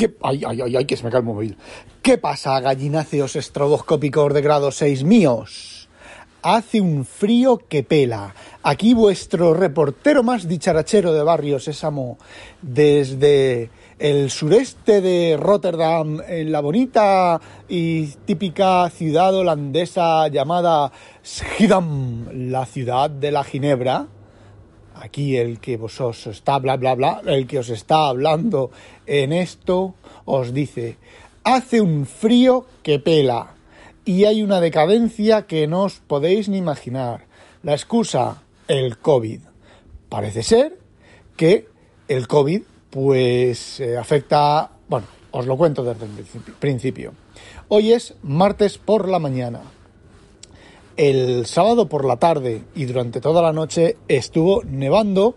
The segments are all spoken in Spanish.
¿Qué? Ay, ay, ay, ay, que el móvil. ¿Qué pasa, gallináceos estroboscópicos de grado 6 míos? Hace un frío que pela. Aquí vuestro reportero más dicharachero de Barrio Sésamo, desde el sureste de Rotterdam, en la bonita y típica ciudad holandesa llamada Schiedam, la ciudad de la Ginebra. Aquí el que vos os está bla bla bla, el que os está hablando en esto os dice, hace un frío que pela y hay una decadencia que no os podéis ni imaginar. La excusa, el COVID. Parece ser que el COVID pues eh, afecta, bueno, os lo cuento desde el principio. Hoy es martes por la mañana. El sábado por la tarde y durante toda la noche estuvo nevando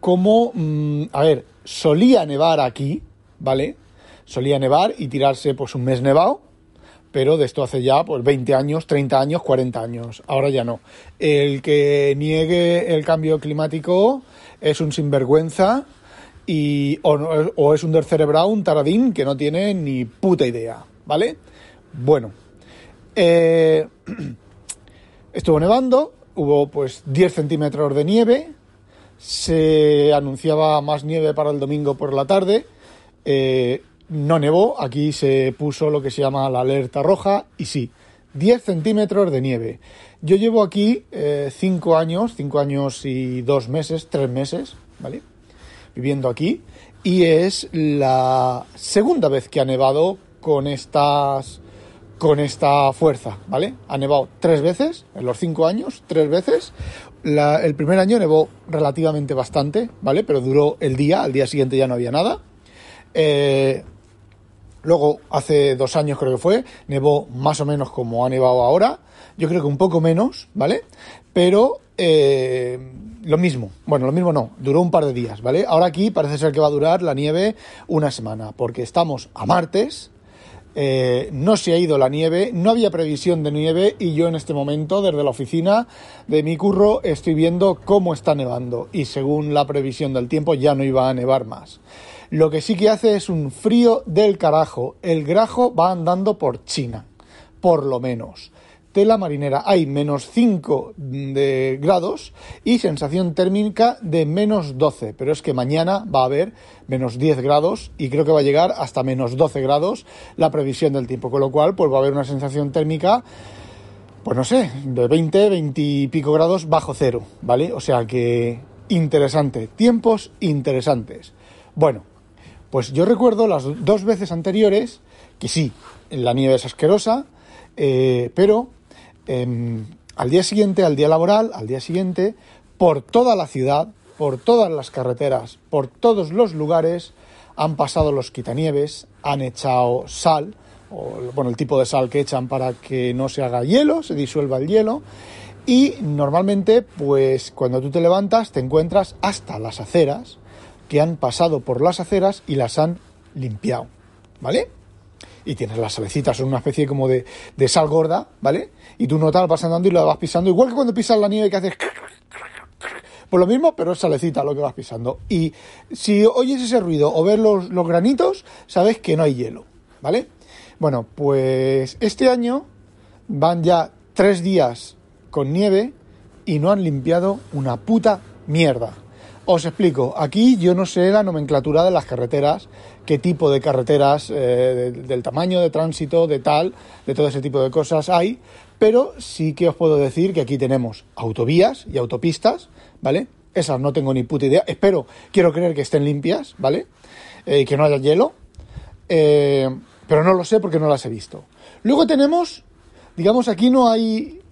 como, mm, a ver, solía nevar aquí, ¿vale? Solía nevar y tirarse pues un mes nevado, pero de esto hace ya pues 20 años, 30 años, 40 años. Ahora ya no. El que niegue el cambio climático es un sinvergüenza y o, o es un descerebrado, un taradín que no tiene ni puta idea, ¿vale? Bueno, eh, estuvo nevando, hubo pues 10 centímetros de nieve, se anunciaba más nieve para el domingo por la tarde, eh, no nevó, aquí se puso lo que se llama la alerta roja y sí, 10 centímetros de nieve. Yo llevo aquí 5 años, 5 años y 2 meses, 3 meses, ¿vale? Viviendo aquí y es la segunda vez que ha nevado con estas con esta fuerza, ¿vale? Ha nevado tres veces en los cinco años, tres veces. El primer año nevó relativamente bastante, ¿vale? Pero duró el día, al día siguiente ya no había nada. Eh, Luego, hace dos años creo que fue, nevó más o menos como ha nevado ahora. Yo creo que un poco menos, ¿vale? Pero eh, lo mismo. Bueno, lo mismo no, duró un par de días, ¿vale? Ahora aquí parece ser que va a durar la nieve una semana, porque estamos a martes, eh, no se ha ido la nieve, no había previsión de nieve y yo en este momento desde la oficina de mi curro estoy viendo cómo está nevando y según la previsión del tiempo ya no iba a nevar más. Lo que sí que hace es un frío del carajo. El grajo va andando por China, por lo menos. Tela marinera hay menos 5 de grados y sensación térmica de menos 12, pero es que mañana va a haber menos 10 grados y creo que va a llegar hasta menos 12 grados la previsión del tiempo, con lo cual pues va a haber una sensación térmica pues no sé, de 20, 20 y pico grados bajo cero, ¿vale? O sea que interesante, tiempos interesantes. Bueno, pues yo recuerdo las dos veces anteriores que sí, la nieve es asquerosa, eh, pero em, al día siguiente, al día laboral, al día siguiente, por toda la ciudad, por todas las carreteras, por todos los lugares, han pasado los quitanieves, han echado sal, o bueno, el tipo de sal que echan para que no se haga hielo, se disuelva el hielo. Y normalmente, pues cuando tú te levantas, te encuentras hasta las aceras que han pasado por las aceras y las han limpiado, ¿vale? Y tienes las salecitas, son una especie como de, sal gorda, ¿vale? Y tú notas, vas andando y lo vas pisando, igual que cuando pisas la nieve que haces... Pues lo mismo, pero es salecita lo que vas pisando. Y si oyes ese ruido o ves los granitos, sabes que no hay hielo, ¿vale? Bueno, pues este año van ya tres días con nieve y no han limpiado una puta mierda. Os explico, aquí yo no sé la nomenclatura de las carreteras, qué tipo de carreteras, eh, del, tamaño de tránsito, de tal, de todo ese tipo de cosas hay, pero sí que os puedo decir que aquí tenemos autovías y autopistas, ¿vale? Esas no tengo ni puta idea, espero, quiero creer que estén limpias, ¿vale? Eh, que no haya hielo, eh, pero no lo sé porque no las he visto. Luego tenemos, digamos, aquí no hay,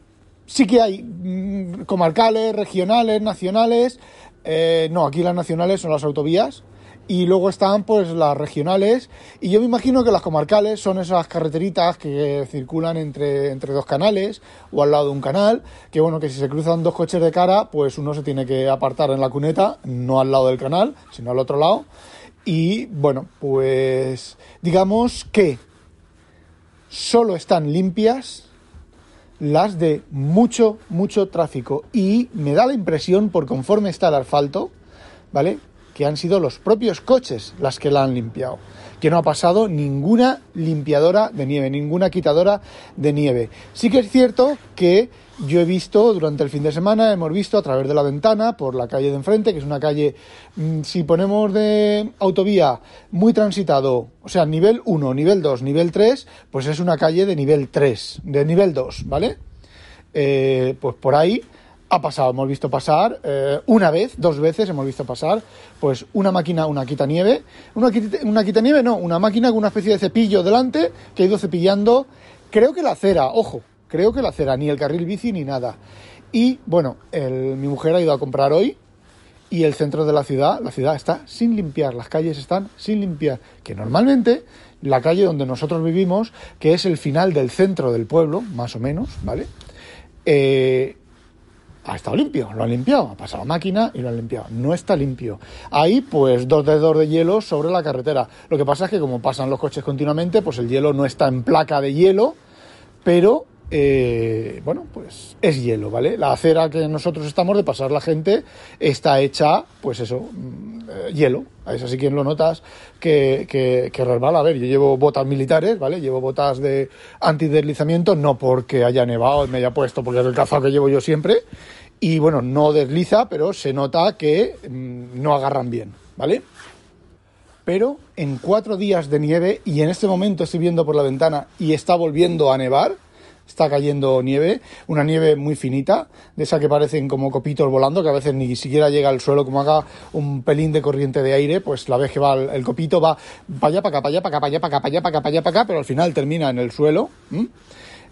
sí que hay mm, comarcales, regionales, nacionales. eh, no, aquí las nacionales son las autovías y luego están pues las regionales y yo me imagino que las comarcales son esas carreteritas que circulan entre, entre dos canales o al lado de un canal, que bueno, que si se cruzan dos coches de cara, pues uno se tiene que apartar en la cuneta, no al lado del canal, sino al otro lado. Y bueno, pues digamos que solo están limpias las de mucho, mucho tráfico. Y me da la impresión, por conforme está el asfalto, ¿vale? Que han sido los propios coches las que la han limpiado, que no ha pasado ninguna limpiadora de nieve, ninguna quitadora de nieve. Sí que es cierto que yo he visto durante el fin de semana, hemos visto a través de la ventana por la calle de enfrente, que es una calle, mm, si ponemos de autovía muy transitado, o sea, nivel 1, nivel 2, nivel 3, pues es una calle de nivel 3, de nivel 2, ¿vale? Eh, pues por ahí ha pasado, hemos visto pasar eh, una vez, dos veces hemos visto pasar, pues una máquina, una quitanieve, una, una quitanieve no, una máquina con una especie de cepillo delante que ha ido cepillando, creo que la acera, ojo, creo que la acera, ni el carril bici ni nada. Y bueno, mi mujer ha ido a comprar hoy y el centro de la ciudad, la ciudad está sin limpiar, las calles están sin limpiar, que normalmente la calle donde nosotros vivimos, que es el final del centro del pueblo, más o menos, ¿vale? Eh, ha estado limpio, lo han limpiado, ha pasado máquina y lo han limpiado. No está limpio. Hay pues dos dedos de hielo sobre la carretera. Lo que pasa es que como pasan los coches continuamente, pues el hielo no está en placa de hielo, pero eh, bueno, pues es hielo, ¿vale? La acera que nosotros estamos de pasar la gente está hecha, pues eso, mm, eh, hielo. Es así quien lo notas que, resbala. A ver, yo llevo botas militares, ¿vale? Llevo botas de antideslizamiento, no porque haya nevado me haya puesto, porque es el calzado que llevo yo siempre. Y bueno, no desliza, pero se nota que mm, no agarran bien, ¿vale? Pero en cuatro días de nieve, y en este momento estoy viendo por la ventana y está volviendo a nevar, está cayendo nieve, una nieve muy finita, de esa que parecen como copitos volando, que a veces ni siquiera llega al suelo, como haga un pelín de corriente de aire, pues la vez que va el, copito va para allá, para acá, para allá, para allá, para acá, para allá, para allá, para acá, pero al final termina en el suelo.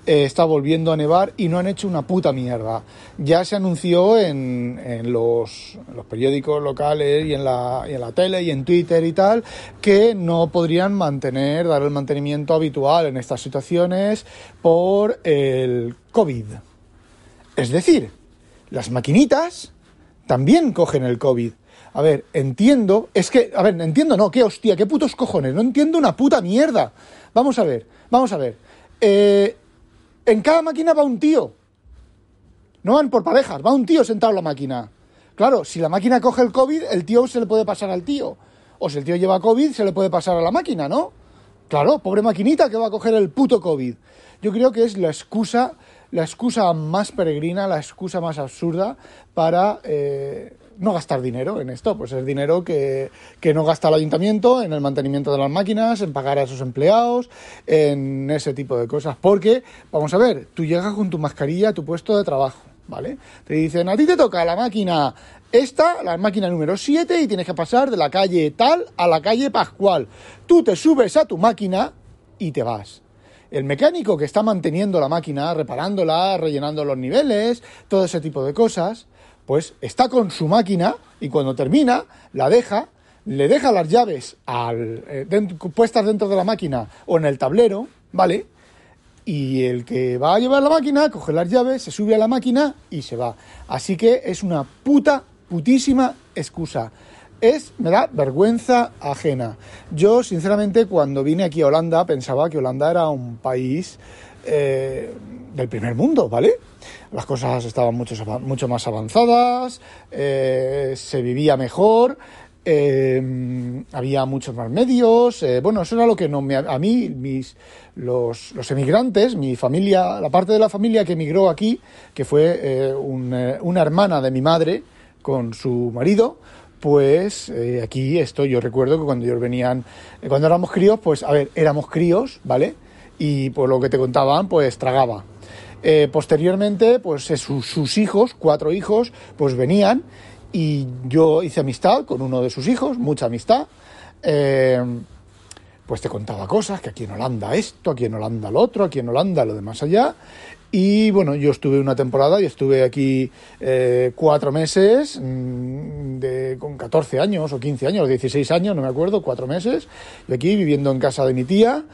Eh, está volviendo a nevar y no han hecho una puta mierda. Ya se anunció en, en, los, los, periódicos locales y en, la, y en la tele y en Twitter y tal que no podrían mantener, dar el mantenimiento habitual en estas situaciones por el COVID. Es decir, las maquinitas también cogen el COVID. A ver, entiendo, es que, a ver, entiendo, no, qué hostia, qué putos cojones, no entiendo una puta mierda. Vamos a ver, vamos a ver. Eh, en cada máquina va un tío. No van por parejas, va un tío sentado en la máquina. Claro, si la máquina coge el COVID, el tío se le puede pasar al tío. O si el tío lleva COVID, se le puede pasar a la máquina, ¿no? Claro, pobre maquinita que va a coger el puto COVID. Yo creo que es la excusa, la excusa más peregrina, la excusa más absurda para eh, no gastar dinero en esto, pues es dinero que, que, no gasta el ayuntamiento en el mantenimiento de las máquinas, en pagar a sus empleados, en ese tipo de cosas. Porque, vamos a ver, tú llegas con tu mascarilla a tu puesto de trabajo, ¿vale? Te dicen, a ti te toca la máquina esta, la máquina número 7, y tienes que pasar de la calle tal a la calle Pascual. Tú te subes a tu máquina y te vas. El mecánico que está manteniendo la máquina, reparándola, rellenando los niveles, todo ese tipo de cosas, pues está con su máquina y cuando termina la deja, le deja las llaves al, eh, puestas dentro de la máquina o en el tablero, ¿vale? Y el que va a llevar la máquina coge las llaves, se sube a la máquina y se va. Así que es una puta, putísima excusa. Es, me da vergüenza ajena. Yo, sinceramente, cuando vine aquí a Holanda, pensaba que Holanda era un país eh, del primer mundo, ¿vale? Las cosas estaban mucho, mucho más avanzadas, eh, se vivía mejor, eh, había muchos más medios. bueno, eso era lo que no me, a mí, mis, los, los, emigrantes, mi familia, la parte de la familia que emigró aquí, que fue una hermana de mi madre con su marido, pues aquí estoy. Yo recuerdo que cuando ellos venían, cuando éramos críos, pues a ver, éramos críos, ¿vale? y por lo que te contaban, pues tragaba. Eh, posteriormente, pues eh, sus, hijos, cuatro hijos, pues venían y yo hice amistad con uno de sus hijos, mucha amistad. Eh, pues te contaba cosas, que aquí en Holanda esto, aquí en Holanda lo otro, aquí en Holanda lo de más allá. Y bueno, yo estuve una temporada y estuve aquí cuatro meses, mm, de, con 14 años o 15 años, 16 años, no me acuerdo, cuatro meses, y aquí viviendo en casa de mi tía,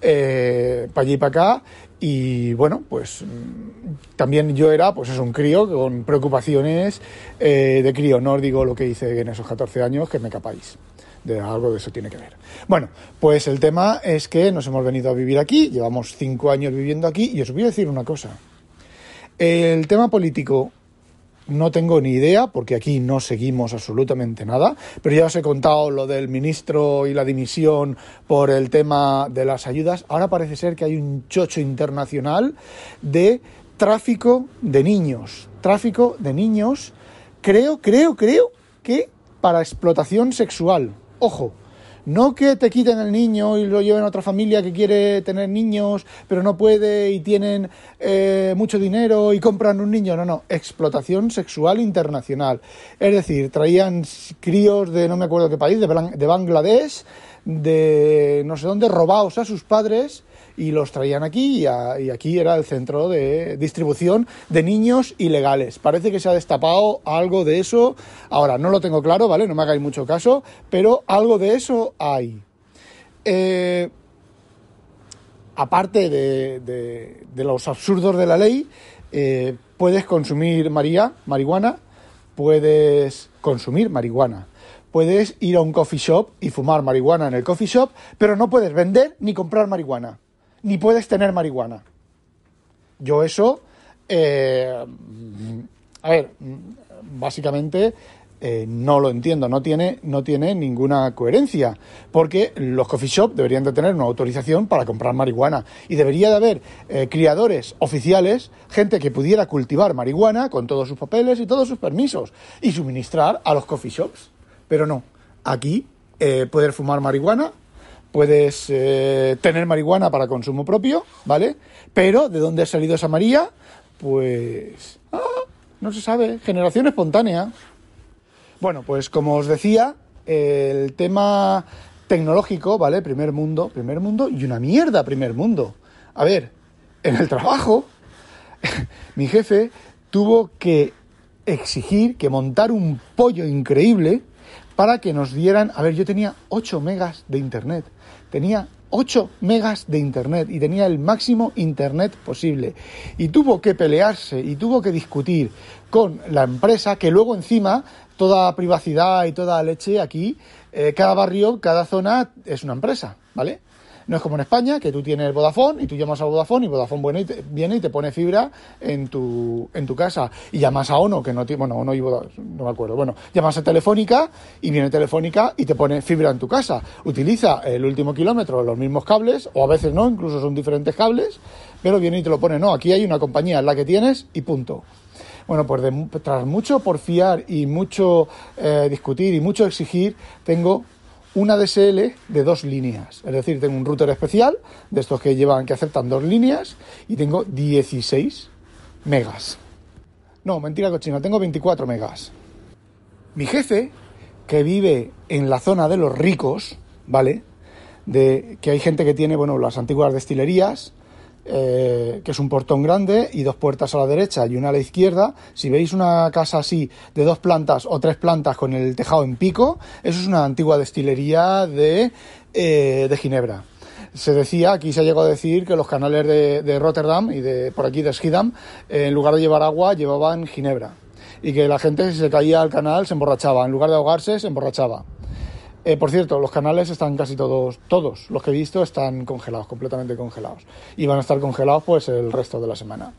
eh, para allí y para acá. Y bueno, pues mm, también yo era, pues es un crío con preocupaciones eh, de crío, no os digo lo que hice en esos 14 años, que me capáis de algo de eso tiene que ver. Bueno, pues el tema es que nos hemos venido a vivir aquí, llevamos cinco años viviendo aquí y os voy a decir una cosa. El tema político no tengo ni idea, porque aquí no seguimos absolutamente nada, pero ya os he contado lo del ministro y la dimisión por el tema de las ayudas. Ahora parece ser que hay un chocho internacional de tráfico de niños. Tráfico de niños, creo, creo, creo que para explotación sexual. Ojo, no que te quiten el niño y lo lleven a otra familia que quiere tener niños, pero no puede y tienen eh, mucho dinero y compran un niño. No, no, explotación sexual internacional. Es decir, traían críos de no me acuerdo qué país, de, de Bangladesh, de no sé dónde, robados a sus padres y los traían aquí y, aquí era el centro de distribución de niños ilegales. Parece que se ha destapado algo de eso. Ahora, no lo tengo claro, ¿vale? No me hagáis mucho caso, pero algo de eso hay. Eh, aparte de, los absurdos de la ley, eh, puedes consumir María, marihuana, puedes consumir marihuana. Puedes ir a un coffee shop y fumar marihuana en el coffee shop, pero no puedes vender ni comprar marihuana ni puedes tener marihuana. Yo eso, eh, a ver, básicamente eh, no lo entiendo, no tiene, no tiene ninguna coherencia, porque los coffee shop deberían de tener una autorización para comprar marihuana y debería de haber eh, criadores oficiales, gente que pudiera cultivar marihuana con todos sus papeles y todos sus permisos y suministrar a los coffee shops. Pero no, aquí poder fumar marihuana puedes eh, tener marihuana para consumo propio, ¿vale? Pero ¿de dónde ha salido esa María? Pues ah, no se sabe, generación espontánea. Bueno, pues como os decía, el tema tecnológico, ¿vale? Primer mundo, primer mundo y una mierda primer mundo. A ver, en el trabajo, mi jefe tuvo que exigir que montar un pollo increíble para que nos dieran, a ver, yo tenía 8 megas de internet tenía 8 megas de internet y tenía el máximo internet posible. Y tuvo que pelearse y tuvo que discutir con la empresa que luego encima toda privacidad y toda leche aquí, eh, cada barrio, cada zona es una empresa, ¿vale? No es como en España, que tú tienes Vodafone y tú llamas a Vodafone y Vodafone y te, viene y te pone fibra en tu, en tu casa. Y llamas a Ono, que no tiene, bueno, Ono y Vodafone, no me acuerdo. Bueno, llamas a Telefónica y viene Telefónica y te pone fibra en tu casa. Utiliza el último kilómetro los mismos cables, o a veces no, incluso son diferentes cables, pero viene y te lo pone. No, aquí hay una compañía, la que tienes y punto. Bueno, pues tras mucho porfiar y mucho eh, discutir y mucho exigir, tengo una DSL de dos líneas. Es decir, tengo un router especial, de estos que llevan, que aceptan dos líneas, y tengo 16 megas. No, mentira cochina, tengo 24 megas. Mi jefe, que vive en la zona de los ricos, ¿vale? De que hay gente que tiene, bueno, las antiguas destilerías, eh, que es un portón grande y dos puertas a la derecha y una a la izquierda. Si veis una casa así de dos plantas o tres plantas con el tejado en pico, eso es una antigua destilería de, eh, de Ginebra. Se decía, aquí se llegado a decir que los canales de, Rotterdam y de por aquí de Schiedam, en lugar de llevar agua, llevaban Ginebra. Y que la gente, si se caía al canal, se emborrachaba. En lugar de ahogarse, se emborrachaba. Eh, por cierto, los canales están casi todos, todos los que he visto están congelados, completamente congelados. Y van a estar congelados pues el resto de la semana.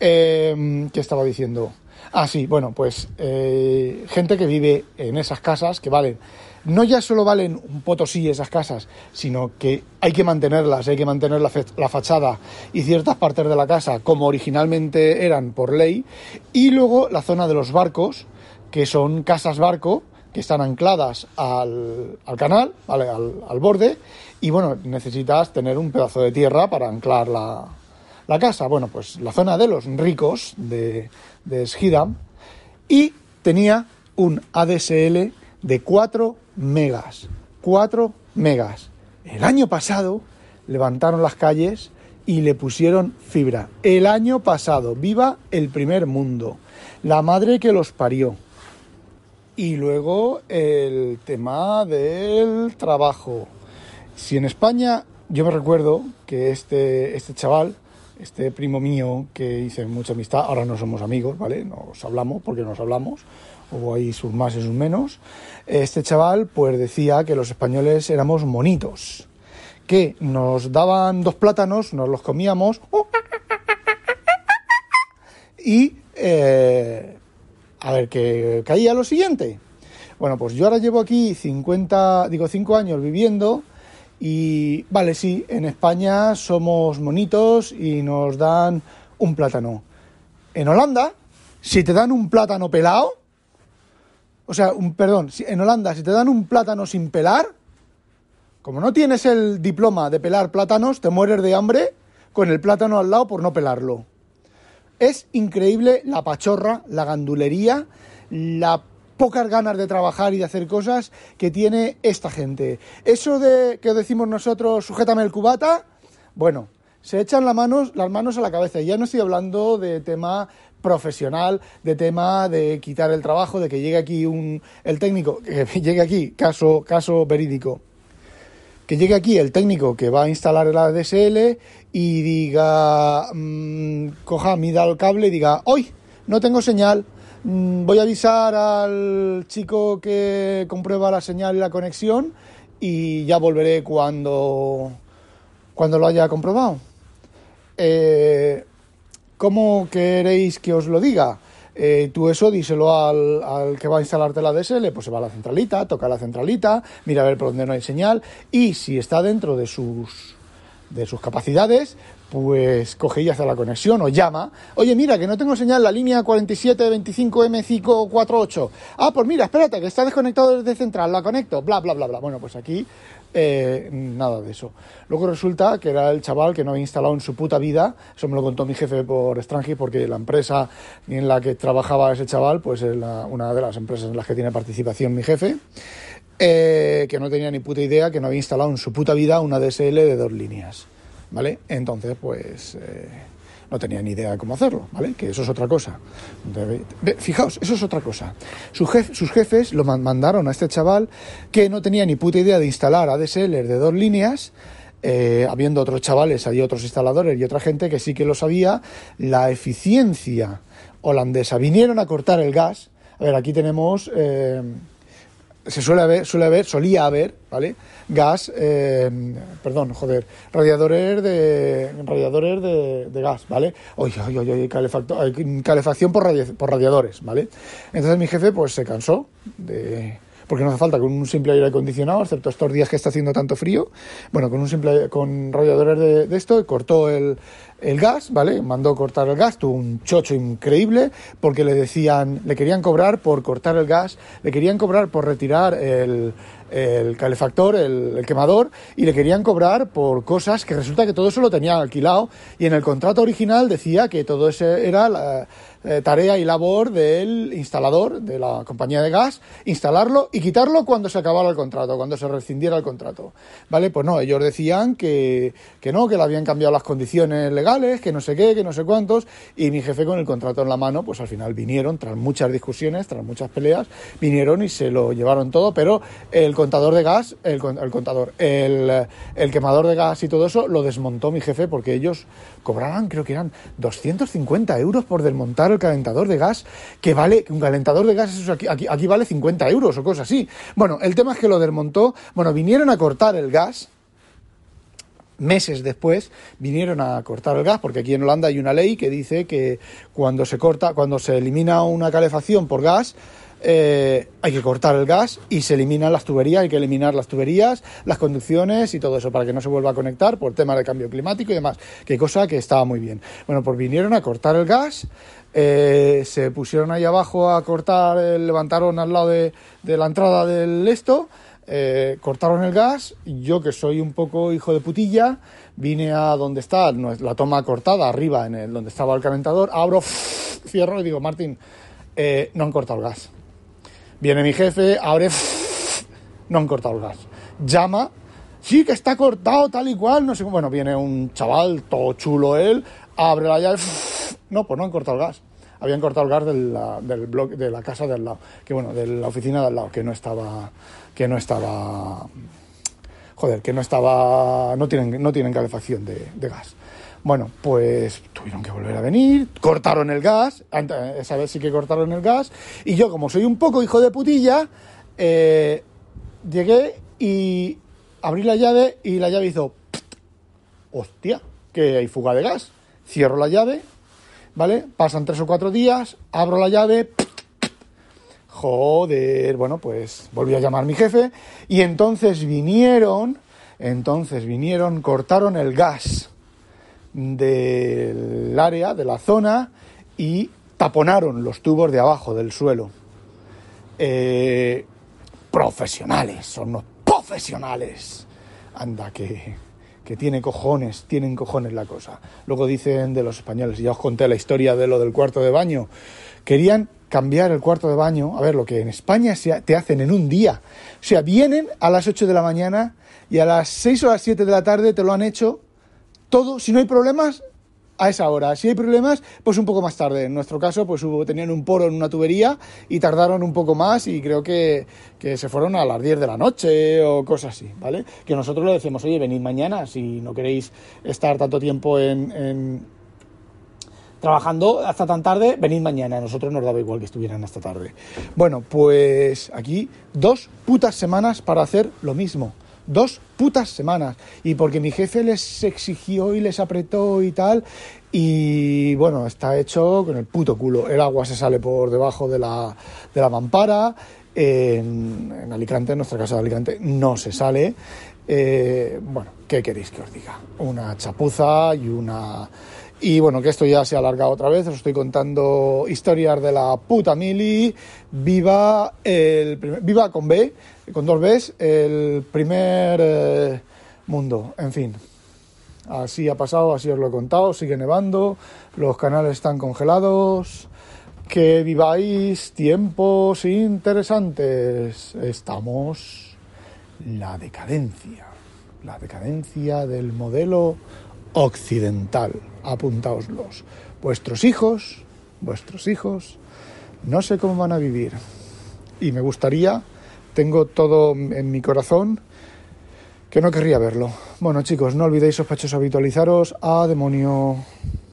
Eh, ¿Qué estaba diciendo? Ah, sí, bueno, pues eh, gente que vive en esas casas que valen, no ya solo valen un potosí esas casas, sino que hay que mantenerlas, hay que mantener la, la fachada y ciertas partes de la casa como originalmente eran por ley, y luego la zona de los barcos, que son casas barco, que están ancladas al, canal, ¿vale? al, borde, y bueno, necesitas tener un pedazo de tierra para anclar la, casa. Bueno, pues la zona de los ricos de, de Schiedam, y tenía un ADSL de 4 megas. 4 megas. El año pasado levantaron las calles y le pusieron fibra. El año pasado, viva el primer mundo, la madre que los parió. Y luego el tema del trabajo. Si en España, yo me recuerdo que este, este chaval, este primo mío que hice mucha amistad, ahora no somos amigos, ¿vale? Nos hablamos porque nos hablamos, hubo ahí sus más y sus menos. Este chaval pues decía que los españoles éramos monitos que nos daban dos plátanos, nos los comíamos y eh, a ver qué caía lo siguiente. Bueno, pues yo ahora llevo aquí 50, digo 5 años viviendo y vale, sí, en España somos monitos y nos dan un plátano. En Holanda, si te dan un plátano pelado, o sea, un perdón, en Holanda si te dan un plátano sin pelar, como no tienes el diploma de pelar plátanos, te mueres de hambre con el plátano al lado por no pelarlo. Es increíble la pachorra, la gandulería, la pocas ganas de trabajar y de hacer cosas que tiene esta gente. Eso de que decimos nosotros, sujétame el cubata, bueno, se echan las manos, las manos a la cabeza. Ya no estoy hablando de tema profesional, de tema de quitar el trabajo, de que llegue aquí un, el técnico, que llegue aquí, caso, caso verídico que llegue aquí el técnico que va a instalar el ADSL y diga, mmm, coja, mida el cable y diga, hoy no tengo señal, mm, voy a avisar al chico que comprueba la señal y la conexión y ya volveré cuando, cuando lo haya comprobado. Eh, ¿Cómo queréis que os lo diga? Eh, tú eso díselo al, que va a instalarte la DSL, pues se va a la centralita, toca la centralita, mira a ver por dónde no hay señal y si está dentro de sus, de sus capacidades, pues coge y hace la conexión o llama. Oye, mira, que no tengo señal la línea 4725M548. Ah, pues mira, espérate, que está desconectado desde central, la conecto, bla, bla, bla, bla. Bueno, pues aquí eh, nada de eso. Luego resulta que era el chaval que no había instalado en su puta vida, eso me lo contó mi jefe por extranjero, porque la empresa en la que trabajaba ese chaval, pues es una de las empresas en las que tiene participación mi jefe, eh, que no tenía ni puta idea que no había instalado en su puta vida una DSL de dos líneas, ¿vale? Entonces, pues... Eh, no tenía ni idea de cómo hacerlo, ¿vale? Que eso es otra cosa. Fijaos, eso es otra cosa. sus jefes lo mandaron a este chaval que no tenía ni puta idea de instalar ADSL de dos líneas, eh, habiendo otros chavales, hay otros instaladores y otra gente que sí que lo sabía, la eficiencia holandesa. Vinieron a cortar el gas. A ver, aquí tenemos... Eh, se suele haber, suele haber, solía haber, ¿vale? Gas, eh, perdón, joder, radiadores de radiadores de, gas, ¿vale? Oye, oye, oye, calefacción por, por radiadores, ¿vale? Entonces mi jefe pues se cansó de porque no hace falta con un simple aire acondicionado, excepto estos días que está haciendo tanto frío. Bueno, con un simple con radiadores de, de esto, cortó el, el gas, ¿vale? Mandó cortar el gas, tuvo un chocho increíble porque le decían, le querían cobrar por cortar el gas, le querían cobrar por retirar el, el calefactor, el, quemador, y le querían cobrar por cosas que resulta que todo eso lo tenían alquilado y en el contrato original decía que todo eso era eh, tarea y labor del instalador de la compañía de gas, instalarlo y quitarlo cuando se acabara el contrato, cuando se rescindiera el contrato. ¿Vale? Pues no, ellos decían que, que no, que le habían cambiado las condiciones legales, que no sé qué, que no sé cuántos, y mi jefe con el contrato en la mano, pues al final vinieron, tras muchas discusiones, tras muchas peleas, vinieron y se lo llevaron todo, pero el contador de gas, el, el contador, el, quemador de gas y todo eso lo desmontó mi jefe porque ellos cobraban, creo que eran 250 euros por desmontar el calentador de gas, que vale, un calentador de gas eso aquí, aquí, aquí vale 50 euros o cosas así. Bueno, el tema es que lo desmontó, bueno, vinieron a cortar el gas, meses después vinieron a cortar el gas, porque aquí en Holanda hay una ley que dice que cuando se corta, cuando se elimina una calefacción por gas, eh, hay que cortar el gas y se eliminan las tuberías, hay que eliminar las tuberías, las conducciones y todo eso para que no se vuelva a conectar por tema de cambio climático y demás, que cosa que estaba muy bien. Bueno, pues vinieron a cortar el gas, eh, se pusieron ahí abajo a cortar, levantaron al lado de, la entrada del esto, eh, cortaron el gas, yo que soy un poco hijo de putilla, vine a donde está la toma cortada, arriba, en el donde estaba el calentador, abro, cierro y digo, Martín, no han cortado el gas Viene mi jefe, abre, no han cortado el gas. Llama, sí, que está cortado tal y cual, no sé cómo. Bueno, viene un chaval, todo chulo él, abre la llave, no, pues no han cortado el gas. Habían cortado el gas del, del de la casa de al lado, que bueno, de la oficina de al lado, que no estaba, que no estaba, joder, que no estaba, no tienen, no tienen calefacción de, de gas. Bueno, pues tuvieron que volver a venir, cortaron el gas, esa vez sí que cortaron el gas, y yo como soy un poco hijo de putilla, eh, llegué y abrí la llave y la llave hizo, hostia, que hay fuga de gas. Cierro la llave, ¿vale? Pasan tres o cuatro días, abro la llave, joder, bueno, pues volví a llamar a mi jefe y entonces vinieron, entonces vinieron, cortaron el gas del área, de la zona y taponaron los tubos de abajo del suelo. Eh, profesionales, son unos profesionales. Anda, que, que tiene cojones, tienen cojones la cosa. Luego dicen de los españoles, ya os conté la historia de lo del cuarto de baño, querían cambiar el cuarto de baño, a ver, lo que en España te hacen en un día. O sea, vienen a las 8 de la mañana y a las 6 o las 7 de la tarde te lo han hecho todo, si no hay problemas, a esa hora. Si hay problemas, pues un poco más tarde. En nuestro caso, pues hubo, tenían un poro en una tubería y tardaron un poco más y creo que, que, se fueron a las 10 de la noche o cosas así, ¿vale? Que nosotros le decimos, oye, venid mañana si no queréis estar tanto tiempo en, en trabajando hasta tan tarde, venid mañana. A nosotros nos daba igual que estuvieran hasta tarde. Bueno, pues aquí dos putas semanas para hacer lo mismo dos putas semanas. Y porque mi jefe les exigió y les apretó y tal. Y bueno, está hecho con el puto culo. El agua se sale por debajo de la, de la mampara. En, en, Alicante, en nuestra casa de Alicante, no se sale. Eh, bueno, ¿qué queréis que os diga? Una chapuza y una... Y bueno, que esto ya se ha alargado otra vez, os estoy contando historias de la puta mili. Viva el viva con B, con dos Bs, el primer eh, mundo, en fin. Así ha pasado, así os lo he contado, sigue nevando, los canales están congelados. Que viváis tiempos interesantes. Estamos la decadencia, la decadencia del modelo occidental. Apuntaoslos. Vuestros hijos, vuestros hijos, no sé cómo van a vivir. Y me gustaría, tengo todo en mi corazón, que no querría verlo. Bueno chicos, no olvidéis sospechosos habitualizaros. A demonio.